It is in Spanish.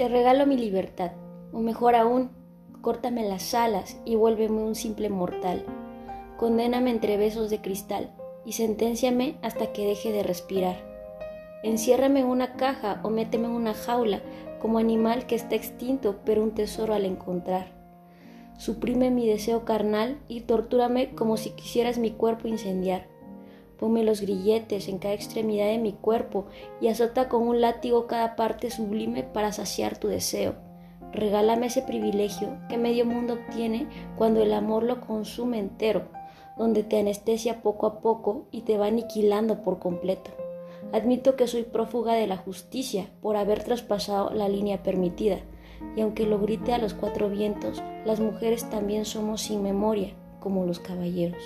Te regalo mi libertad, o mejor aún, córtame las alas y vuélveme un simple mortal. Condéname entre besos de cristal y senténciame hasta que deje de respirar. Enciérrame en una caja o méteme en una jaula como animal que está extinto pero un tesoro al encontrar. Suprime mi deseo carnal y tortúrame como si quisieras mi cuerpo incendiar. Ponme los grilletes en cada extremidad de mi cuerpo y azota con un látigo cada parte sublime para saciar tu deseo. Regálame ese privilegio que medio mundo obtiene cuando el amor lo consume entero, donde te anestesia poco a poco y te va aniquilando por completo. Admito que soy prófuga de la justicia por haber traspasado la línea permitida, y aunque lo grite a los cuatro vientos, las mujeres también somos sin memoria, como los caballeros.